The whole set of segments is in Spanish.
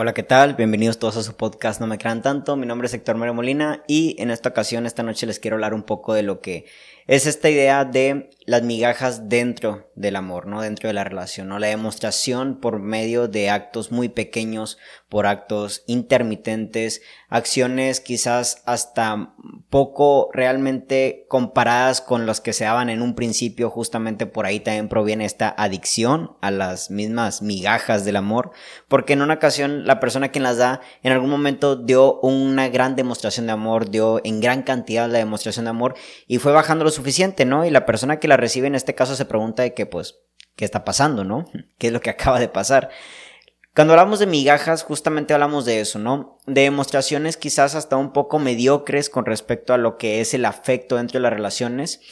Hola, ¿qué tal? Bienvenidos todos a su podcast No me crean tanto. Mi nombre es Héctor Mario Molina y en esta ocasión, esta noche les quiero hablar un poco de lo que es esta idea de las migajas dentro del amor, ¿no? Dentro de la relación, ¿no? La demostración por medio de actos muy pequeños, por actos intermitentes, acciones quizás hasta poco realmente comparadas con las que se daban en un principio, justamente por ahí también proviene esta adicción a las mismas migajas del amor, porque en una ocasión la persona quien las da en algún momento dio una gran demostración de amor, dio en gran cantidad la demostración de amor y fue bajando lo suficiente, ¿no? Y la persona que la recibe en este caso se pregunta de que, pues, ¿qué está pasando, no? ¿Qué es lo que acaba de pasar? Cuando hablamos de migajas, justamente hablamos de eso, ¿no? De demostraciones quizás hasta un poco mediocres con respecto a lo que es el afecto dentro de las relaciones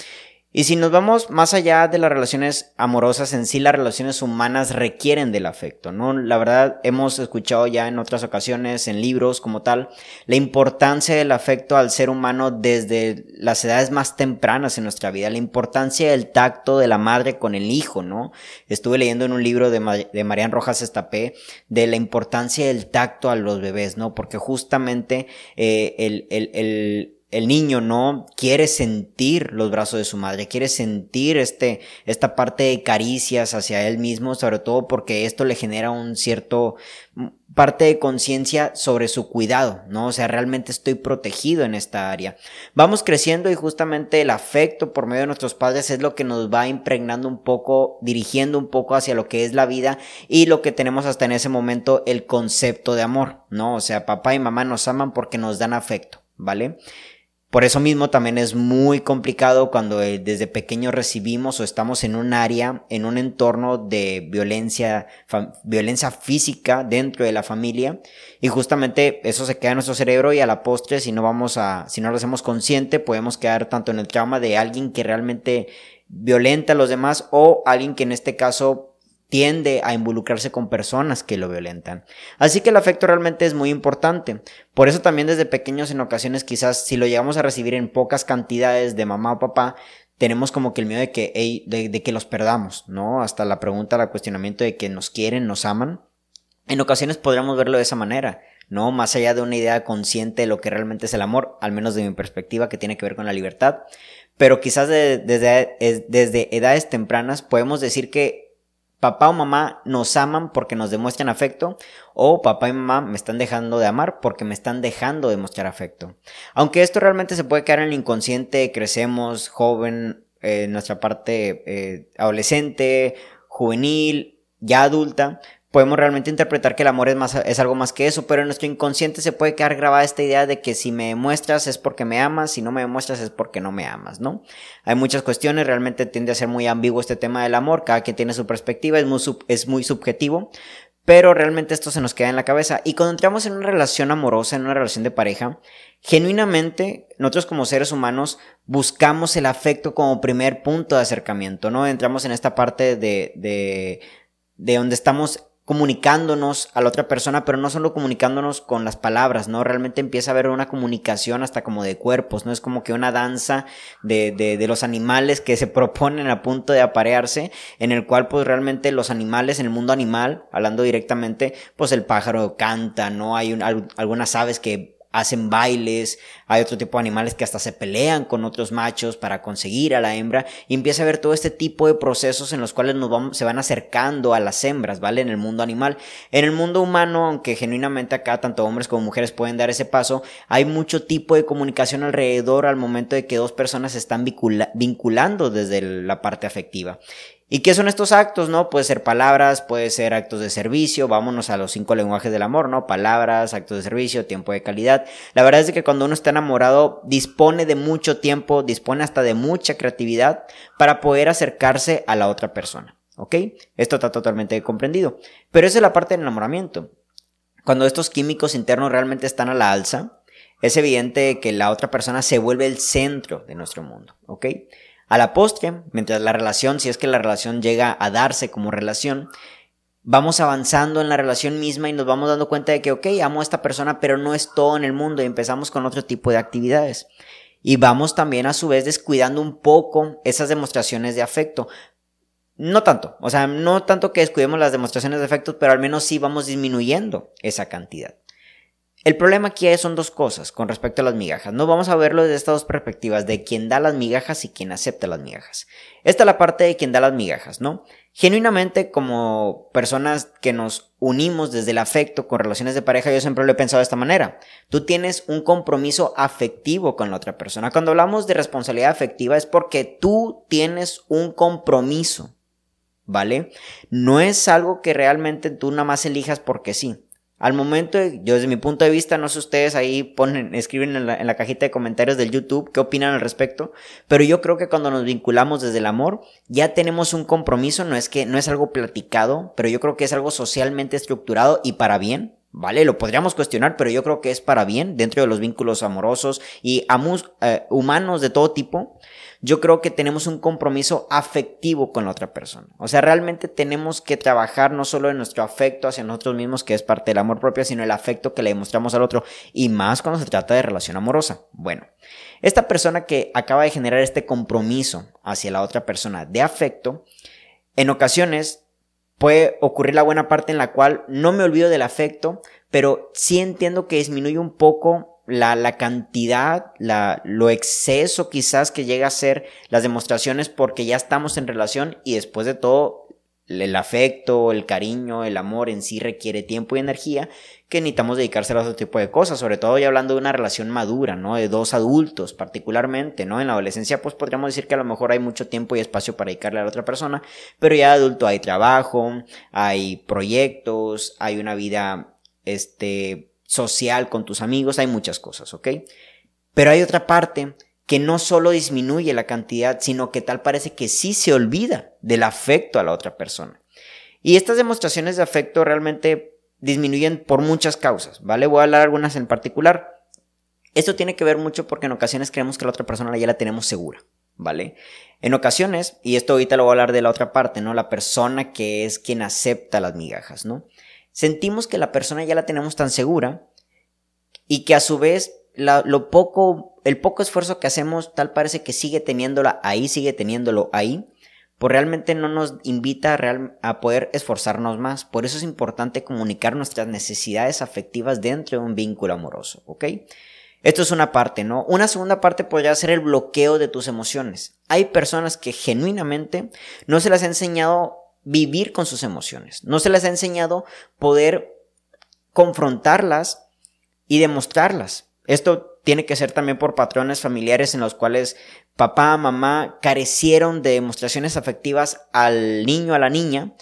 y si nos vamos más allá de las relaciones amorosas, en sí las relaciones humanas requieren del afecto, ¿no? La verdad, hemos escuchado ya en otras ocasiones, en libros como tal, la importancia del afecto al ser humano desde las edades más tempranas en nuestra vida, la importancia del tacto de la madre con el hijo, ¿no? Estuve leyendo en un libro de, de Marian Rojas Estapé de la importancia del tacto a los bebés, ¿no? Porque justamente eh, el, el, el el niño no quiere sentir los brazos de su madre, quiere sentir este, esta parte de caricias hacia él mismo, sobre todo porque esto le genera un cierto mm, parte de conciencia sobre su cuidado, ¿no? O sea, realmente estoy protegido en esta área. Vamos creciendo y justamente el afecto por medio de nuestros padres es lo que nos va impregnando un poco, dirigiendo un poco hacia lo que es la vida y lo que tenemos hasta en ese momento el concepto de amor, ¿no? O sea, papá y mamá nos aman porque nos dan afecto, ¿vale? Por eso mismo también es muy complicado cuando eh, desde pequeño recibimos o estamos en un área, en un entorno de violencia, violencia física dentro de la familia y justamente eso se queda en nuestro cerebro y a la postre si no vamos a, si no lo hacemos consciente podemos quedar tanto en el trauma de alguien que realmente violenta a los demás o alguien que en este caso tiende a involucrarse con personas que lo violentan. Así que el afecto realmente es muy importante. Por eso también desde pequeños en ocasiones quizás si lo llegamos a recibir en pocas cantidades de mamá o papá, tenemos como que el miedo de que, de, que los perdamos, ¿no? Hasta la pregunta, el cuestionamiento de que nos quieren, nos aman. En ocasiones podríamos verlo de esa manera, ¿no? Más allá de una idea consciente de lo que realmente es el amor, al menos de mi perspectiva, que tiene que ver con la libertad. Pero quizás desde, desde edades tempranas podemos decir que papá o mamá nos aman porque nos demuestran afecto o papá y mamá me están dejando de amar porque me están dejando de mostrar afecto. Aunque esto realmente se puede quedar en el inconsciente, crecemos joven, eh, nuestra parte eh, adolescente, juvenil, ya adulta, podemos realmente interpretar que el amor es, más, es algo más que eso, pero en nuestro inconsciente se puede quedar grabada esta idea de que si me demuestras es porque me amas, si no me demuestras es porque no me amas, ¿no? Hay muchas cuestiones, realmente tiende a ser muy ambiguo este tema del amor, cada quien tiene su perspectiva, es muy, es muy subjetivo, pero realmente esto se nos queda en la cabeza. Y cuando entramos en una relación amorosa, en una relación de pareja, genuinamente nosotros como seres humanos buscamos el afecto como primer punto de acercamiento, ¿no? Entramos en esta parte de, de, de donde estamos comunicándonos a la otra persona, pero no solo comunicándonos con las palabras, ¿no? Realmente empieza a haber una comunicación hasta como de cuerpos, ¿no? Es como que una danza de, de, de los animales que se proponen a punto de aparearse, en el cual pues realmente los animales en el mundo animal, hablando directamente, pues el pájaro canta, ¿no? Hay algunas aves que hacen bailes, hay otro tipo de animales que hasta se pelean con otros machos para conseguir a la hembra y empieza a ver todo este tipo de procesos en los cuales nos se van acercando a las hembras, ¿vale? En el mundo animal. En el mundo humano, aunque genuinamente acá tanto hombres como mujeres pueden dar ese paso, hay mucho tipo de comunicación alrededor al momento de que dos personas se están vinculando desde la parte afectiva. ¿Y qué son estos actos, no? Puede ser palabras, puede ser actos de servicio, vámonos a los cinco lenguajes del amor, ¿no? Palabras, actos de servicio, tiempo de calidad. La verdad es que cuando uno está enamorado dispone de mucho tiempo, dispone hasta de mucha creatividad para poder acercarse a la otra persona, ¿ok? Esto está totalmente comprendido. Pero esa es la parte del enamoramiento. Cuando estos químicos internos realmente están a la alza, es evidente que la otra persona se vuelve el centro de nuestro mundo, ¿ok? A la postre, mientras la relación, si es que la relación llega a darse como relación, vamos avanzando en la relación misma y nos vamos dando cuenta de que, ok, amo a esta persona, pero no es todo en el mundo y empezamos con otro tipo de actividades. Y vamos también a su vez descuidando un poco esas demostraciones de afecto. no tanto, o sea, no tanto que descuidemos las demostraciones de efectos, pero al menos sí vamos disminuyendo esa cantidad. El problema aquí son dos cosas con respecto a las migajas. No vamos a verlo desde estas dos perspectivas, de quien da las migajas y quien acepta las migajas. Esta es la parte de quien da las migajas, ¿no? Genuinamente, como personas que nos unimos desde el afecto con relaciones de pareja, yo siempre lo he pensado de esta manera. Tú tienes un compromiso afectivo con la otra persona. Cuando hablamos de responsabilidad afectiva es porque tú tienes un compromiso, ¿vale? No es algo que realmente tú nada más elijas porque sí. Al momento, yo desde mi punto de vista, no sé ustedes ahí ponen, escriben en la, cajita de comentarios del YouTube qué opinan al respecto, pero yo creo que cuando nos vinculamos desde el amor, ya tenemos un compromiso, no es que, no es algo platicado, pero yo creo que es algo socialmente estructurado y para bien, ¿vale? Lo podríamos cuestionar, pero yo creo que es para bien dentro de los vínculos amorosos y eh, humanos de todo tipo. Yo creo que tenemos un compromiso afectivo con la otra persona. O sea, realmente tenemos que trabajar no solo en nuestro afecto hacia nosotros mismos, que es parte del amor propio, sino el afecto que le demostramos al otro. Y más cuando se trata de relación amorosa. Bueno, esta persona que acaba de generar este compromiso hacia la otra persona de afecto, en ocasiones puede ocurrir la buena parte en la cual no me olvido del afecto, pero sí entiendo que disminuye un poco la, la cantidad, la, lo exceso quizás que llega a ser las demostraciones porque ya estamos en relación y después de todo el afecto, el cariño, el amor en sí requiere tiempo y energía que necesitamos dedicarse a otro tipo de cosas, sobre todo ya hablando de una relación madura, ¿no? De dos adultos particularmente, ¿no? En la adolescencia pues podríamos decir que a lo mejor hay mucho tiempo y espacio para dedicarle a la otra persona, pero ya de adulto hay trabajo, hay proyectos, hay una vida, este, social con tus amigos, hay muchas cosas, ¿ok? Pero hay otra parte que no solo disminuye la cantidad, sino que tal parece que sí se olvida del afecto a la otra persona. Y estas demostraciones de afecto realmente disminuyen por muchas causas, ¿vale? Voy a hablar algunas en particular. Esto tiene que ver mucho porque en ocasiones creemos que la otra persona ya la tenemos segura, ¿vale? En ocasiones, y esto ahorita lo voy a hablar de la otra parte, ¿no? La persona que es quien acepta las migajas, ¿no? Sentimos que la persona ya la tenemos tan segura y que a su vez lo poco, el poco esfuerzo que hacemos, tal parece que sigue teniéndola ahí, sigue teniéndolo ahí, pues realmente no nos invita a, a poder esforzarnos más. Por eso es importante comunicar nuestras necesidades afectivas dentro de un vínculo amoroso, ¿ok? Esto es una parte, ¿no? Una segunda parte podría ser el bloqueo de tus emociones. Hay personas que genuinamente no se les ha enseñado vivir con sus emociones, no se les ha enseñado poder confrontarlas y demostrarlas. Esto tiene que ser también por patrones familiares en los cuales papá, mamá carecieron de demostraciones afectivas al niño, a la niña,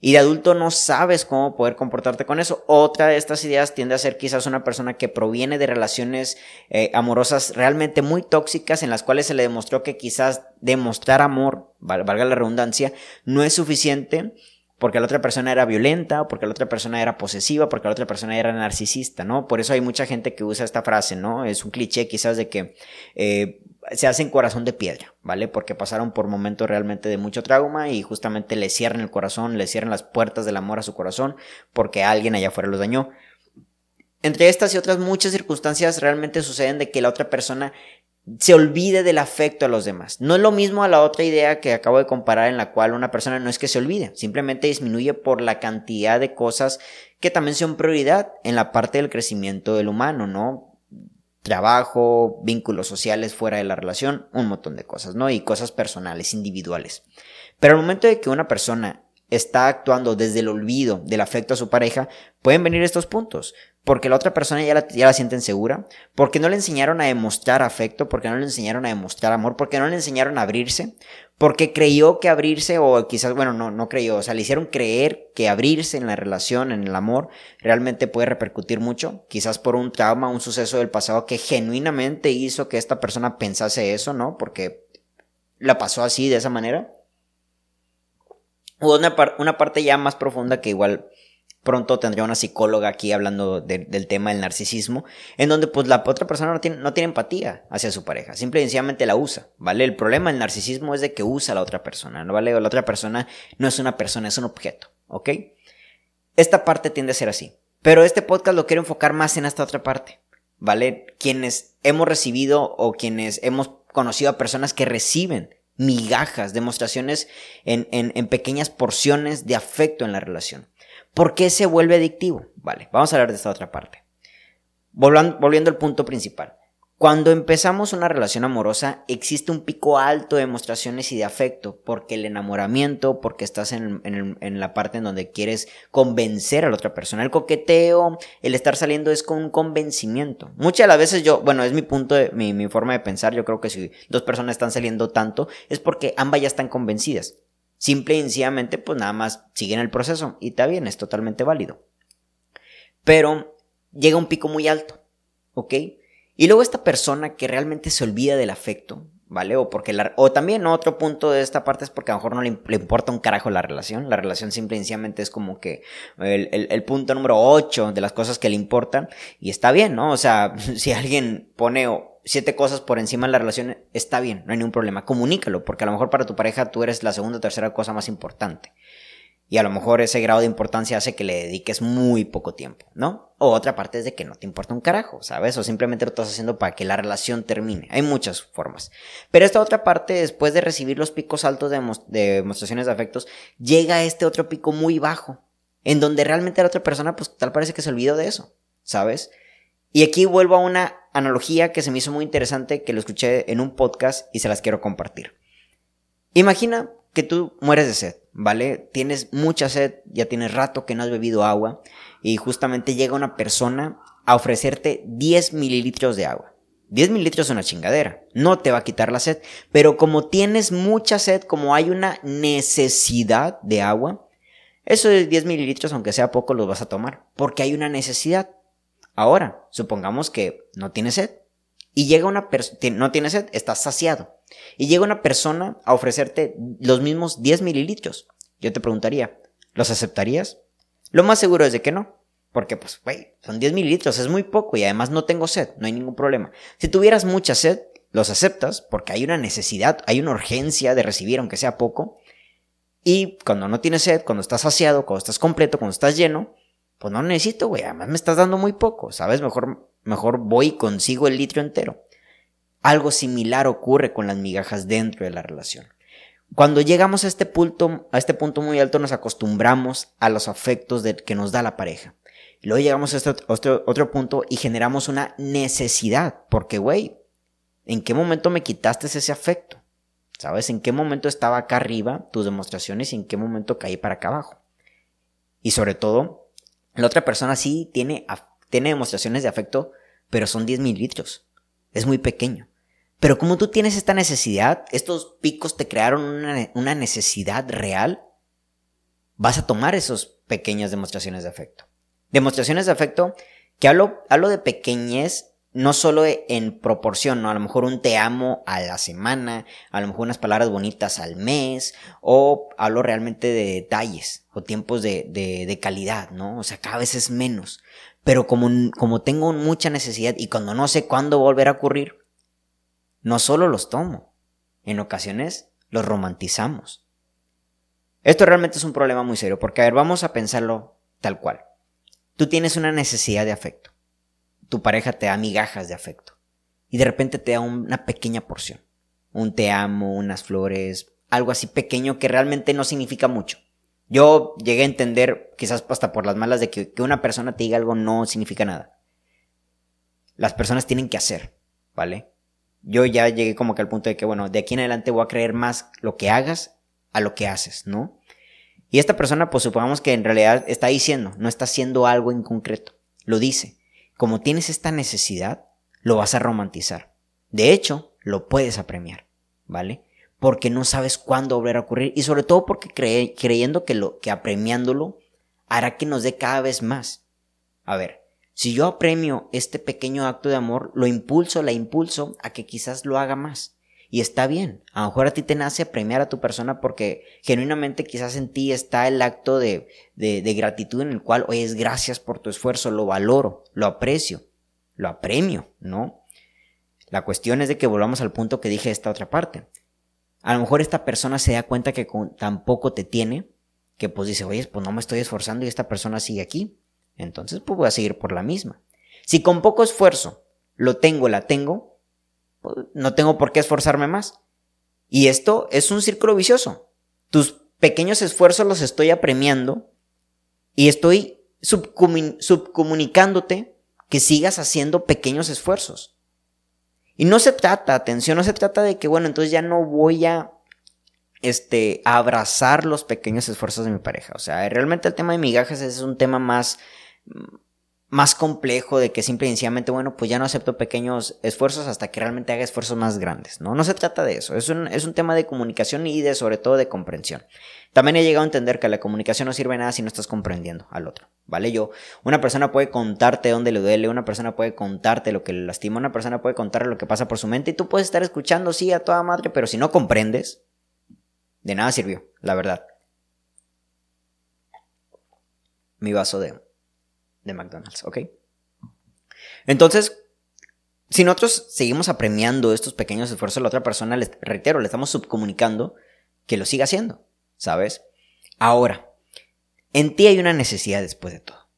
y de adulto no sabes cómo poder comportarte con eso. Otra de estas ideas tiende a ser quizás una persona que proviene de relaciones eh, amorosas realmente muy tóxicas en las cuales se le demostró que quizás demostrar amor, valga la redundancia, no es suficiente porque la otra persona era violenta, o porque la otra persona era posesiva, porque la otra persona era narcisista, ¿no? Por eso hay mucha gente que usa esta frase, ¿no? Es un cliché quizás de que eh, se hacen corazón de piedra, ¿vale? Porque pasaron por momentos realmente de mucho trauma y justamente le cierran el corazón, le cierran las puertas del amor a su corazón porque alguien allá afuera los dañó. Entre estas y otras muchas circunstancias realmente suceden de que la otra persona se olvide del afecto a los demás. No es lo mismo a la otra idea que acabo de comparar en la cual una persona no es que se olvide, simplemente disminuye por la cantidad de cosas que también son prioridad en la parte del crecimiento del humano, ¿no? Trabajo, vínculos sociales fuera de la relación, un montón de cosas, ¿no? Y cosas personales, individuales. Pero al momento de que una persona está actuando desde el olvido del afecto a su pareja, pueden venir estos puntos porque la otra persona ya la, sienten segura, porque no le enseñaron a demostrar afecto, porque no le enseñaron a demostrar amor, porque no le enseñaron a abrirse, porque creyó que abrirse, o quizás, bueno, no, no creyó, o sea, le hicieron creer que abrirse en la relación, en el amor, realmente puede repercutir mucho, quizás por un trauma, un suceso del pasado que genuinamente hizo que esta persona pensase eso, ¿no? Porque la pasó así, de esa manera. O una parte ya más profunda que igual pronto tendría una psicóloga aquí hablando del tema del narcisismo, en donde pues la otra persona no tiene, no tiene empatía hacia su pareja, simple y sencillamente la usa, ¿vale? El problema del narcisismo es de que usa a la otra persona, ¿no vale? La otra persona no es una persona, es un objeto, ¿ok? Esta parte tiende a ser así, pero este podcast lo quiero enfocar más en esta otra parte, ¿vale? Quienes hemos recibido o quienes hemos conocido a personas que reciben migajas, demostraciones en, en, pequeñas porciones de afecto en la relación. ¿Por qué se vuelve adictivo? Vale, vamos a hablar de esta otra parte. volviendo al punto principal. Cuando empezamos una relación amorosa existe un pico alto de demostraciones y de afecto, porque el enamoramiento, porque estás en, la parte en donde quieres convencer a la otra persona. El coqueteo, el estar saliendo es con un convencimiento. Muchas de las veces yo, bueno, es mi punto, mi forma de pensar, yo creo que si dos personas están saliendo tanto es porque ambas ya están convencidas. Simple y sencillamente, pues nada más siguen el proceso y está bien, es totalmente válido. Pero llega un pico muy alto, ¿ok? Y luego esta persona que realmente se olvida del afecto, ¿vale? O porque o también otro punto de esta parte es porque a lo mejor no le, importa un carajo la relación. La relación simple y es como que el, el, punto número 8 de las cosas que le importan. Y está bien, ¿no? O sea, si alguien pone siete cosas por encima de la relación, está bien, no hay ningún problema. Comunícalo, porque a lo mejor para tu pareja tú eres la segunda o tercera cosa más importante. Y a lo mejor ese grado de importancia hace que le dediques muy poco tiempo, ¿no? O otra parte es de que no te importa un carajo, ¿sabes? O simplemente lo estás haciendo para que la relación termine. Hay muchas formas. Pero esta otra parte, después de recibir los picos altos de, demostraciones de afectos, llega a este otro pico muy bajo, en donde realmente la otra persona, pues tal parece que se olvidó de eso, ¿sabes? Y aquí vuelvo a una analogía que se me hizo muy interesante, que lo escuché en un podcast y se las quiero compartir. Imagina que tú mueres de sed, ¿vale? Tienes mucha sed, ya tienes rato que no has bebido agua y justamente llega una persona a ofrecerte 10 mililitros de agua. 10 mililitros es una chingadera, no te va a quitar la sed, pero como tienes mucha sed, como hay una necesidad de agua, esos 10 mililitros, aunque sea poco, los vas a tomar, porque hay una necesidad. Ahora, supongamos que no tienes sed, y llega una persona, no tienes sed, estás saciado. Y llega una persona a ofrecerte los mismos 10 mililitros. Yo te preguntaría, ¿los aceptarías? Lo más seguro es de que no. Porque, pues, güey, son 10 mililitros, es muy poco y además no tengo sed, no hay ningún problema. Si tuvieras mucha sed, los aceptas porque hay una necesidad, hay una urgencia de recibir, aunque sea poco. Y cuando no tienes sed, cuando estás saciado, cuando estás completo, cuando estás lleno, pues no necesito, güey, además me estás dando muy poco, ¿sabes? Mejor Mejor voy y consigo el litro entero. Algo similar ocurre con las migajas dentro de la relación. Cuando llegamos a este punto, a este punto muy alto, nos acostumbramos a los afectos que nos da la pareja. Luego llegamos a este otro, otro punto y generamos una necesidad. Porque, güey, ¿en qué momento me quitaste ese afecto? ¿Sabes? ¿En qué momento estaba acá arriba tus demostraciones y en qué momento caí para acá abajo? Y sobre todo, la otra persona sí tiene tiene demostraciones de afecto, pero son 10 mililitros. Es muy pequeño. Pero como tú tienes esta necesidad, estos picos te crearon una, necesidad real, vas a tomar esas pequeñas demostraciones de afecto. Demostraciones de afecto que hablo, hablo de pequeñez no solo en proporción, ¿no? A lo mejor un te amo a la semana, a lo mejor unas palabras bonitas al mes, o hablo realmente de detalles o tiempos de, de, calidad, ¿no? O sea, cada vez es menos. Pero como, como tengo mucha necesidad y cuando no sé cuándo volver a ocurrir, no solo los tomo, en ocasiones los romantizamos. Esto realmente es un problema muy serio, porque a ver, vamos a pensarlo tal cual. Tú tienes una necesidad de afecto. Tu pareja te da migajas de afecto. Y de repente te da una pequeña porción. Un te amo, unas flores, algo así pequeño que realmente no significa mucho. Yo llegué a entender, quizás hasta por las malas, de que, que una persona te diga algo no significa nada. Las personas tienen que hacer, ¿vale? Yo ya llegué como que al punto de que, bueno, de aquí en adelante voy a creer más lo que hagas a lo que haces, ¿no? Y esta persona, pues supongamos que en realidad está diciendo, no está haciendo algo en concreto. Lo dice. Como tienes esta necesidad, lo vas a romantizar. De hecho, lo puedes apremiar, ¿vale? porque no sabes cuándo volver a ocurrir y sobre todo porque creyendo que, lo, que apremiándolo hará que nos dé cada vez más. A ver, si yo apremio este pequeño acto de amor, lo impulso, la impulso a que quizás lo haga más. Y está bien, a lo mejor a ti te nace apremiar a tu persona porque genuinamente quizás en ti está el acto de, de, gratitud en el cual, oye, es gracias por tu esfuerzo, lo valoro, lo aprecio, lo apremio, ¿no? La cuestión es de que volvamos al punto que dije esta otra parte. A lo mejor esta persona se da cuenta que tampoco te tiene, que pues dice, oye, pues no me estoy esforzando y esta persona sigue aquí. Entonces, pues voy a seguir por la misma. Si con poco esfuerzo lo tengo, la tengo, no tengo por qué esforzarme más. Y esto es un círculo vicioso. Tus pequeños esfuerzos los estoy apremiando y estoy subcomunicándote que sigas haciendo pequeños esfuerzos. Y no se trata, atención, no se trata de que, bueno, entonces ya no voy a, este, abrazar los pequeños esfuerzos de mi pareja. O sea, realmente el tema de migajas es un tema más, más complejo de que simple y sencillamente, bueno, pues ya no acepto pequeños esfuerzos hasta que realmente haga esfuerzos más grandes, ¿no? No se trata de eso, es un, es un tema de comunicación y de sobre todo de comprensión. También he llegado a entender que la comunicación no sirve nada si no estás comprendiendo al otro, ¿vale? Yo, una persona puede contarte dónde le duele, una persona puede contarte lo que le lastima, una persona puede contarle lo que pasa por su mente y tú puedes estar escuchando, sí, a toda madre, pero si no comprendes, de nada sirvió, la verdad. Mi vaso de de McDonald's, ¿ok? Entonces, si nosotros seguimos apremiando estos pequeños esfuerzos, la otra persona, les reitero, le estamos subcomunicando que lo siga haciendo, ¿sabes? Ahora, en ti hay una necesidad después de todo.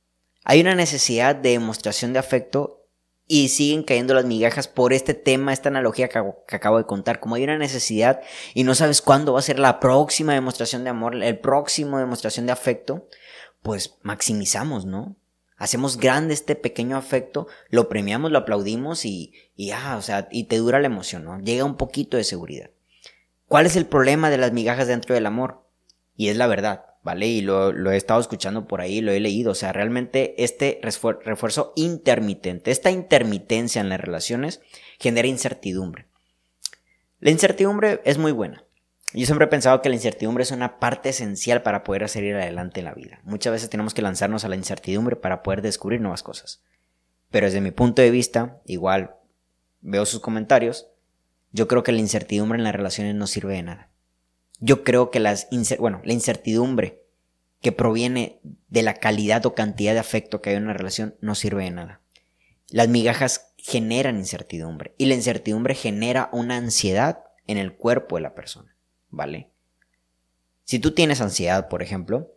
Hay una necesidad de demostración de afecto y siguen cayendo las migajas por este tema, esta analogía que, que, acabo de contar. Como hay una necesidad y no sabes cuándo va a ser la próxima demostración de amor, el próximo demostración de afecto, pues maximizamos, ¿no? Hacemos grande este pequeño afecto, lo premiamos, lo aplaudimos y, ah, o sea, y te dura la emoción, ¿no? Llega un poquito de seguridad. ¿Cuál es el problema de las migajas dentro del amor? Y es la verdad, ¿vale? Y lo he estado escuchando por ahí, lo he leído, o sea, realmente este refuerzo intermitente, esta intermitencia en las relaciones genera incertidumbre. La incertidumbre es muy buena, yo siempre he pensado que la incertidumbre es una parte esencial para poder salir adelante en la vida. Muchas veces tenemos que lanzarnos a la incertidumbre para poder descubrir nuevas cosas. Pero desde mi punto de vista, igual veo sus comentarios, yo creo que la incertidumbre en las relaciones no sirve de nada. Yo creo que las bueno, la incertidumbre que proviene de la calidad o cantidad de afecto que hay en una relación no sirve de nada. Las migajas generan incertidumbre y la incertidumbre genera una ansiedad en el cuerpo de la persona. ¿Vale? Si tú tienes ansiedad, por ejemplo,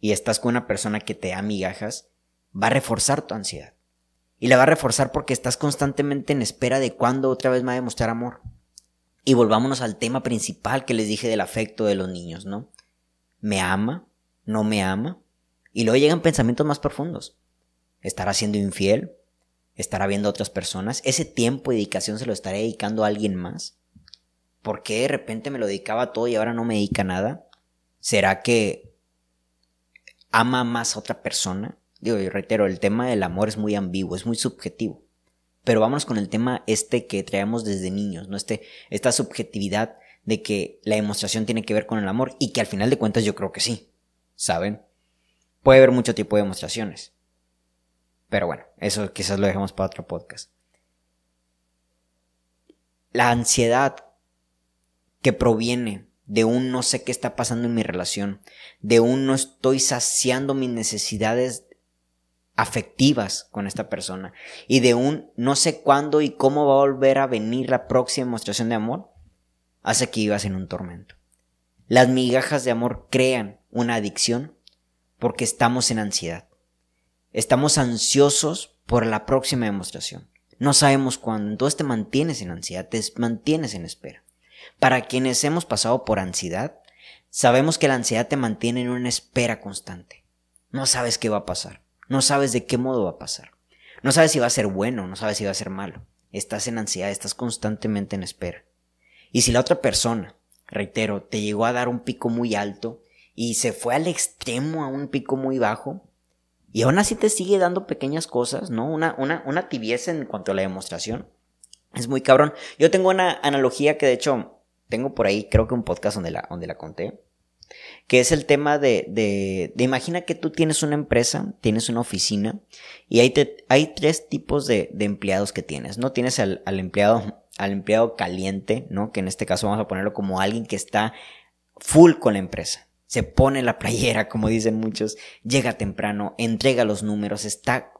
y estás con una persona que te da migajas, va a reforzar tu ansiedad. Y la va a reforzar porque estás constantemente en espera de cuándo otra vez me va a demostrar amor. Y volvámonos al tema principal que les dije del afecto de los niños, ¿no? ¿Me ama? ¿No me ama? Y luego llegan pensamientos más profundos. ¿Estará siendo infiel? ¿Estará viendo a otras personas? ¿Ese tiempo y dedicación se lo estaré dedicando a alguien más? ¿Por qué de repente me lo dedicaba todo y ahora no me dedica nada? ¿Será que ama más a otra persona? Digo, y reitero, el tema del amor es muy ambiguo, es muy subjetivo. Pero vamos con el tema este que traemos desde niños, ¿no? Este, esta subjetividad de que la demostración tiene que ver con el amor y que al final de cuentas yo creo que sí, ¿saben? Puede haber mucho tipo de demostraciones. Pero bueno, eso quizás lo dejemos para otro podcast. La ansiedad que proviene de un no sé qué está pasando en mi relación, de un no estoy saciando mis necesidades afectivas con esta persona y de un no sé cuándo y cómo va a volver a venir la próxima demostración de amor, hace que vivas en un tormento. Las migajas de amor crean una adicción porque estamos en ansiedad. Estamos ansiosos por la próxima demostración. No sabemos cuándo, entonces te mantienes en ansiedad, te mantienes en espera. Para quienes hemos pasado por ansiedad, sabemos que la ansiedad te mantiene en una espera constante. No sabes qué va a pasar, no sabes de qué modo va a pasar, no sabes si va a ser bueno, no sabes si va a ser malo. Estás en ansiedad, estás constantemente en espera. Y si la otra persona, reitero, te llegó a dar un pico muy alto y se fue al extremo a un pico muy bajo, y aún así te sigue dando pequeñas cosas, ¿no? Una, una, una tibieza en cuanto a la demostración. Es muy cabrón. Yo tengo una analogía que de hecho tengo por ahí, creo que un podcast donde la, donde la conté, que es el tema de, de, imagina que tú tienes una empresa, tienes una oficina, y hay, hay tres tipos de, de, empleados que tienes, ¿no? Tienes al, al, empleado, al empleado caliente, ¿no? Que en este caso vamos a ponerlo como alguien que está full con la empresa. Se pone la playera, como dicen muchos, llega temprano, entrega los números, está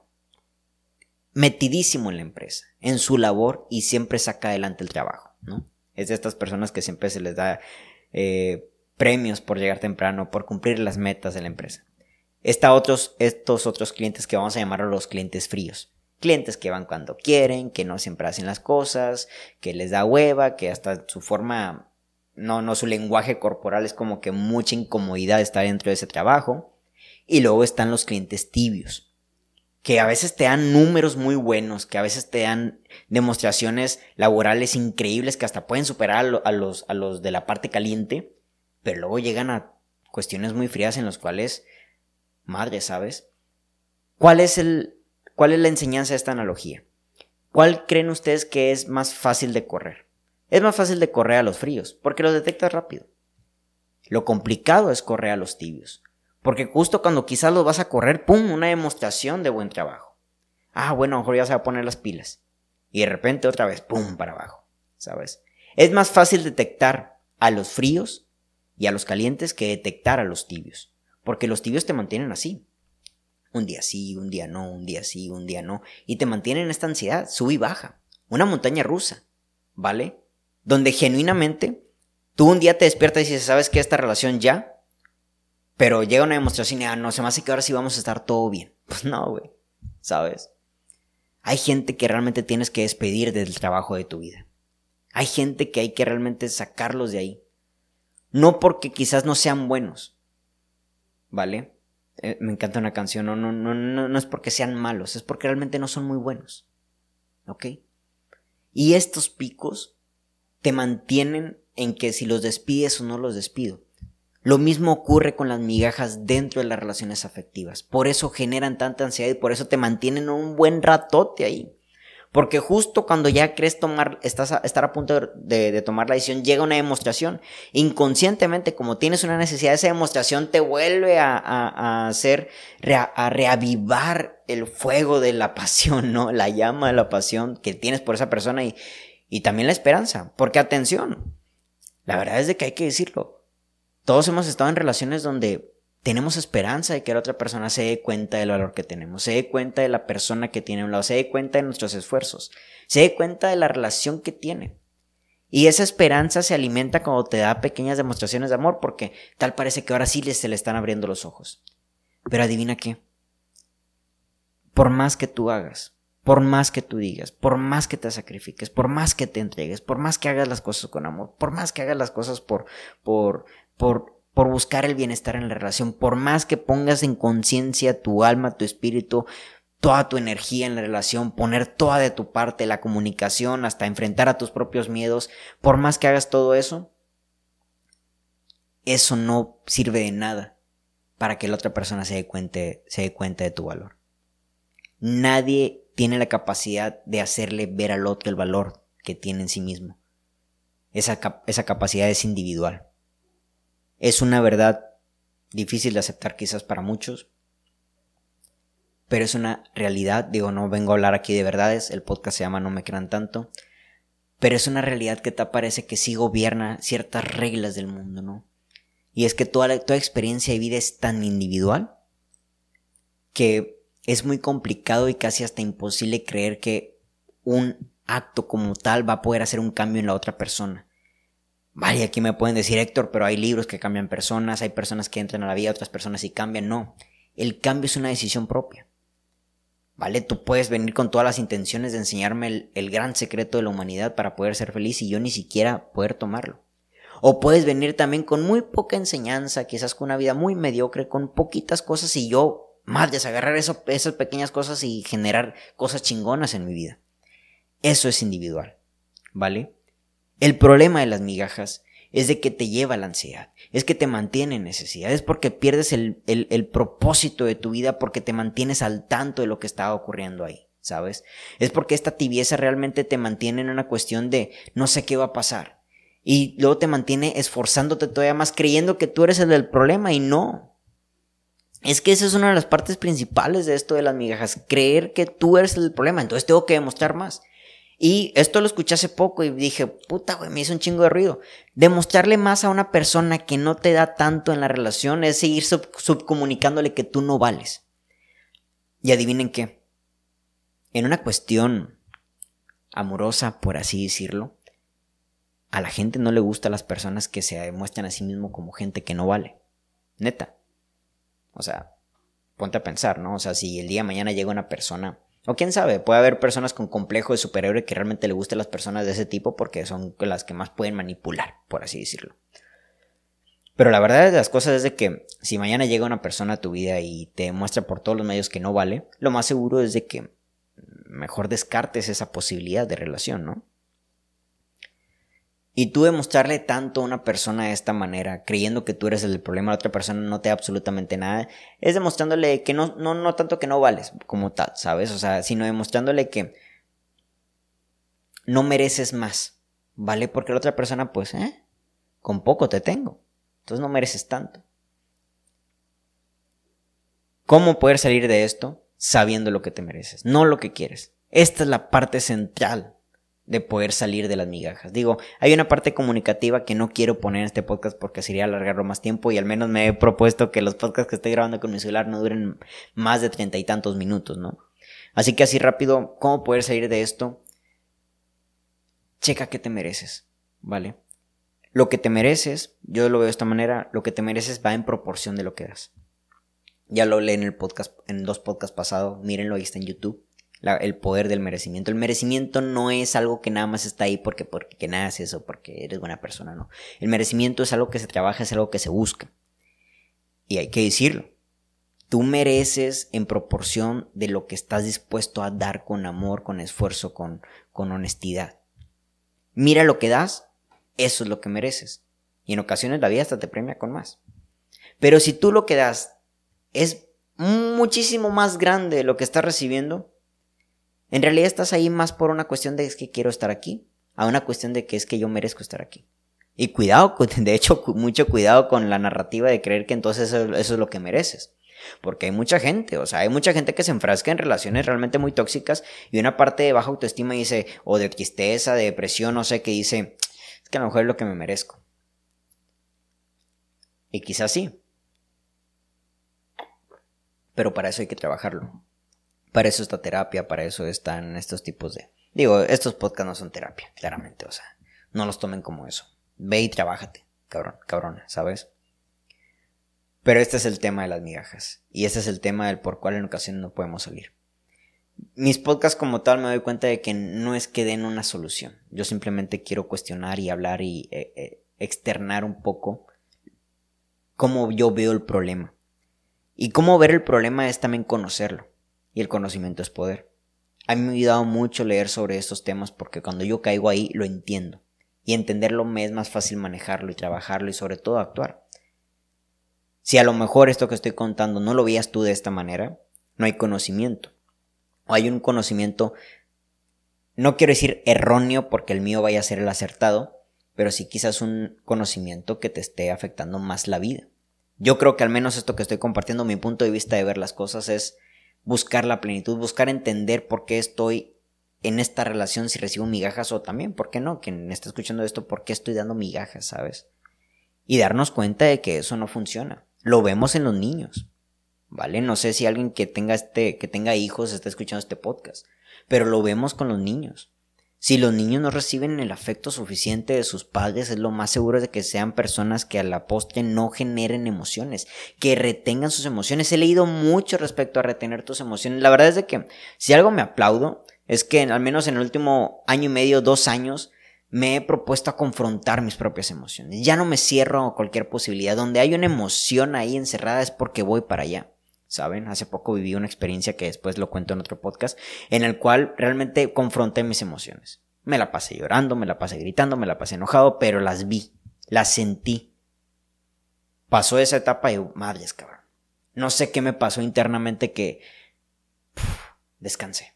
metidísimo en la empresa, en su labor y siempre saca adelante el trabajo, ¿no? Es de estas personas que siempre se les da eh, premios por llegar temprano, por cumplir las metas de la empresa. Está otros, estos otros clientes que vamos a llamar los clientes fríos. Clientes que van cuando quieren, que no siempre hacen las cosas, que les da hueva, que hasta su forma no, no, su lenguaje corporal es como que mucha incomodidad estar dentro de ese trabajo. Y luego están los clientes tibios, que a veces te dan números muy buenos, que a veces te dan demostraciones laborales increíbles que hasta pueden superar a, los, de la parte caliente, pero luego llegan a cuestiones muy frías en las cuales, madre, ¿sabes? ¿Cuál es el, cuál es la enseñanza de esta analogía? ¿Cuál creen ustedes que es más fácil de correr? Es más fácil de correr a los fríos, porque los detectas rápido. Lo complicado es correr a los tibios, porque justo cuando quizás los vas a correr, ¡pum! Una demostración de buen trabajo. Ah, bueno, a lo mejor ya se va a poner las pilas. Y de repente otra vez, ¡pum! para abajo. ¿Sabes? Es más fácil detectar a los fríos y a los calientes que detectar a los tibios. Porque los tibios te mantienen así. Un día sí, un día no, un día sí, un día no. Y te mantienen en esta ansiedad, sube y baja. Una montaña rusa. ¿Vale? Donde genuinamente tú un día te despiertas y dices, ¿sabes qué? Esta relación ya. Pero llega una demostración y, ah, no, se me hace que ahora sí vamos a estar todo bien. Pues no, güey. ¿Sabes? Hay gente que realmente tienes que despedir del trabajo de tu vida. Hay gente que hay que realmente sacarlos de ahí. No porque quizás no sean buenos. ¿Vale? Eh, me encanta una canción. No, no, no, no, no es porque sean malos, es porque realmente no son muy buenos. ¿Ok? Y estos picos te mantienen en que si los despides o no los despido. Lo mismo ocurre con las migajas dentro de las relaciones afectivas. Por eso generan tanta ansiedad y por eso te mantienen un buen ratote ahí. Porque justo cuando ya crees tomar, estás a, estar a punto de, tomar la decisión, llega una demostración. Inconscientemente, como tienes una necesidad, esa demostración te vuelve a, hacer, a reavivar el fuego de la pasión, ¿no? La llama de la pasión que tienes por esa persona y, y también la esperanza. Porque atención, la verdad es de que hay que decirlo. Todos hemos estado en relaciones donde tenemos esperanza de que la otra persona se dé cuenta del valor que tenemos, se dé cuenta de la persona que tiene a un lado, se dé cuenta de nuestros esfuerzos, se dé cuenta de la relación que tiene. Y esa esperanza se alimenta cuando te da pequeñas demostraciones de amor, porque tal parece que ahora sí se le están abriendo los ojos. Pero adivina qué. Por más que tú hagas, por más que tú digas, por más que te sacrifiques, por más que te entregues, por más que hagas las cosas con amor, por más que hagas las cosas por, por, por por buscar el bienestar en la relación, por más que pongas en conciencia tu alma, tu espíritu, toda tu energía en la relación, poner toda de tu parte, la comunicación, hasta enfrentar a tus propios miedos, por más que hagas todo eso, eso no sirve de nada para que la otra persona se dé cuenta, se dé cuenta de tu valor. Nadie tiene la capacidad de hacerle ver al otro el valor que tiene en sí mismo. Esa, esa capacidad es individual. Es una verdad difícil de aceptar quizás para muchos, pero es una realidad. Digo, no vengo a hablar aquí de verdades, el podcast se llama No me crean tanto, pero es una realidad que te parece que sí gobierna ciertas reglas del mundo, ¿no? Y es que toda, toda experiencia de vida es tan individual que es muy complicado y casi hasta imposible creer que un acto como tal va a poder hacer un cambio en la otra persona. Vale, aquí me pueden decir, Héctor, pero hay libros que cambian personas, hay personas que entran a la vida, otras personas y cambian. No, el cambio es una decisión propia. ¿Vale? Tú puedes venir con todas las intenciones de enseñarme el, el, gran secreto de la humanidad para poder ser feliz y yo ni siquiera poder tomarlo. O puedes venir también con muy poca enseñanza, quizás con una vida muy mediocre, con poquitas cosas y yo más desagarrar eso, esas pequeñas cosas y generar cosas chingonas en mi vida. Eso es individual. ¿Vale? El problema de las migajas es de que te lleva la ansiedad, es que te mantiene en necesidad, es porque pierdes el, el, propósito de tu vida porque te mantienes al tanto de lo que está ocurriendo ahí, ¿sabes? Es porque esta tibieza realmente te mantiene en una cuestión de no sé qué va a pasar. Y luego te mantiene esforzándote todavía más creyendo que tú eres el del problema y no. Es que esa es una de las partes principales de esto de las migajas, creer que tú eres el problema, entonces tengo que demostrar más. Y esto lo escuché hace poco y dije, puta, güey, me hizo un chingo de ruido. Demostrarle más a una persona que no te da tanto en la relación es seguir subcomunicándole que tú no vales. Y adivinen qué. En una cuestión amorosa, por así decirlo, a la gente no le gusta las personas que se demuestran a sí mismo como gente que no vale. Neta. O sea, ponte a pensar, ¿no? O sea, si el día de mañana llega una persona O quién sabe, puede haber personas con complejo de superhéroe que realmente le gusten las personas de ese tipo porque son las que más pueden manipular, por así decirlo. Pero la verdad de las cosas es de que si mañana llega una persona a tu vida y te muestra por todos los medios que no vale, lo más seguro es de que mejor descartes esa posibilidad de relación, ¿no? Y tú demostrarle tanto a una persona de esta manera, creyendo que tú eres el problema, la otra persona no te da absolutamente nada, es demostrándole que no, no, no tanto que no vales como tal, ¿sabes? O sea, sino demostrándole que no mereces más, ¿vale? Porque la otra persona, pues, ¿eh? Con poco te tengo. Entonces no mereces tanto. ¿Cómo poder salir de esto? Sabiendo lo que te mereces, no lo que quieres. Esta es la parte central de poder salir de las migajas. Digo, hay una parte comunicativa que no quiero poner en este podcast porque sería alargarlo más tiempo y al menos me he propuesto que los podcasts que estoy grabando con mi celular no duren más de treinta y tantos minutos, ¿no? Así que así rápido, ¿cómo poder salir de esto? Checa qué te mereces, ¿vale? Lo que te mereces, yo lo veo de esta manera, lo que te mereces va en proporción de lo que das. Ya lo leí en el podcast, en dos podcasts pasados, mírenlo, ahí está en YouTube el poder del merecimiento. El merecimiento no es algo que nada más está ahí porque, porque naces o porque eres buena persona, no. El merecimiento es algo que se trabaja, es algo que se busca. Y hay que decirlo. Tú mereces en proporción de lo que estás dispuesto a dar con amor, con esfuerzo, con, con honestidad. Mira lo que das, eso es lo que mereces. Y en ocasiones la vida hasta te premia con más. Pero si tú lo que das es muchísimo más grande de lo que estás recibiendo, en realidad estás ahí más por una cuestión de es que quiero estar aquí, a una cuestión de que es que yo merezco estar aquí. Y cuidado, de hecho, mucho cuidado con la narrativa de creer que entonces eso, es lo que mereces. Porque hay mucha gente, o sea, hay mucha gente que se enfrasca en relaciones realmente muy tóxicas y una parte de baja autoestima dice, o de tristeza, de depresión, no sé, que dice, es que a lo mejor es lo que me merezco. Y quizás sí. Pero para eso hay que trabajarlo. Para eso está terapia, para eso están estos tipos de... Digo, estos podcasts no son terapia, claramente, o sea, no los tomen como eso. Ve y trabájate, cabrón, cabrona, ¿sabes? Pero este es el tema de las migajas. Y este es el tema del por cual en ocasiones no podemos salir. Mis podcasts como tal me doy cuenta de que no es que den una solución. Yo simplemente quiero cuestionar y hablar y eh, eh, externar un poco cómo yo veo el problema. Y cómo ver el problema es también conocerlo y el conocimiento es poder. A mí me ha ayudado mucho leer sobre estos temas porque cuando yo caigo ahí lo entiendo y entenderlo me es más fácil manejarlo y trabajarlo y sobre todo actuar. Si a lo mejor esto que estoy contando no lo veías tú de esta manera, no hay conocimiento. O hay un conocimiento, no quiero decir erróneo porque el mío vaya a ser el acertado, pero sí quizás un conocimiento que te esté afectando más la vida. Yo creo que al menos esto que estoy compartiendo, mi punto de vista de ver las cosas es buscar la plenitud, buscar entender por qué estoy en esta relación si recibo migajas o también, ¿por qué no? Quien está escuchando esto, ¿por qué estoy dando migajas, sabes? Y darnos cuenta de que eso no funciona. Lo vemos en los niños, ¿vale? No sé si alguien que tenga este, que tenga hijos está escuchando este podcast, pero lo vemos con los niños. Si los niños no reciben el afecto suficiente de sus padres, es lo más seguro de que sean personas que a la postre no generen emociones, que retengan sus emociones. He leído mucho respecto a retener tus emociones. La verdad es de que si algo me aplaudo es que al menos en el último año y medio, dos años, me he propuesto a confrontar mis propias emociones. Ya no me cierro a cualquier posibilidad. Donde hay una emoción ahí encerrada es porque voy para allá. ¿Saben? Hace poco viví una experiencia que después lo cuento en otro podcast, en el cual realmente confronté mis emociones. Me la pasé llorando, me la pasé gritando, me la pasé enojado, pero las vi, las sentí. Pasó esa etapa y, madres, cabrón. No sé qué me pasó internamente que descansé.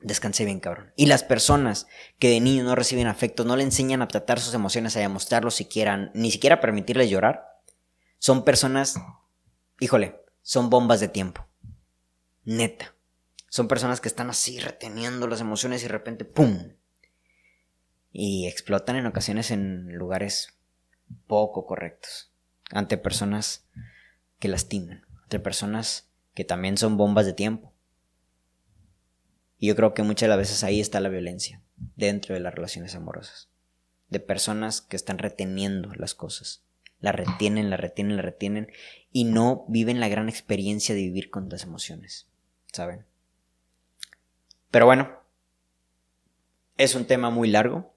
Descansé bien, cabrón. Y las personas que de niño no reciben afecto, no le enseñan a tratar sus emociones, a demostrarlo siquiera, ni siquiera permitirles llorar, son personas, híjole, son bombas de tiempo. Neta. Son personas que están así reteniendo las emociones y de repente ¡pum! Y explotan en ocasiones en lugares poco correctos. Ante personas que lastiman. Ante personas que también son bombas de tiempo. Y yo creo que muchas de las veces ahí está la violencia. Dentro de las relaciones amorosas. De personas que están reteniendo las cosas la retienen, la retienen, la retienen y no viven la gran experiencia de vivir con las emociones, ¿saben? Pero bueno, es un tema muy largo.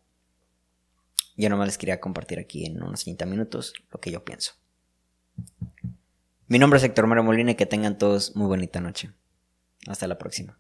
Yo nomás les quería compartir aquí en unos 30 minutos lo que yo pienso. Mi nombre es Héctor Mara Molina y que tengan todos muy bonita noche. Hasta la próxima.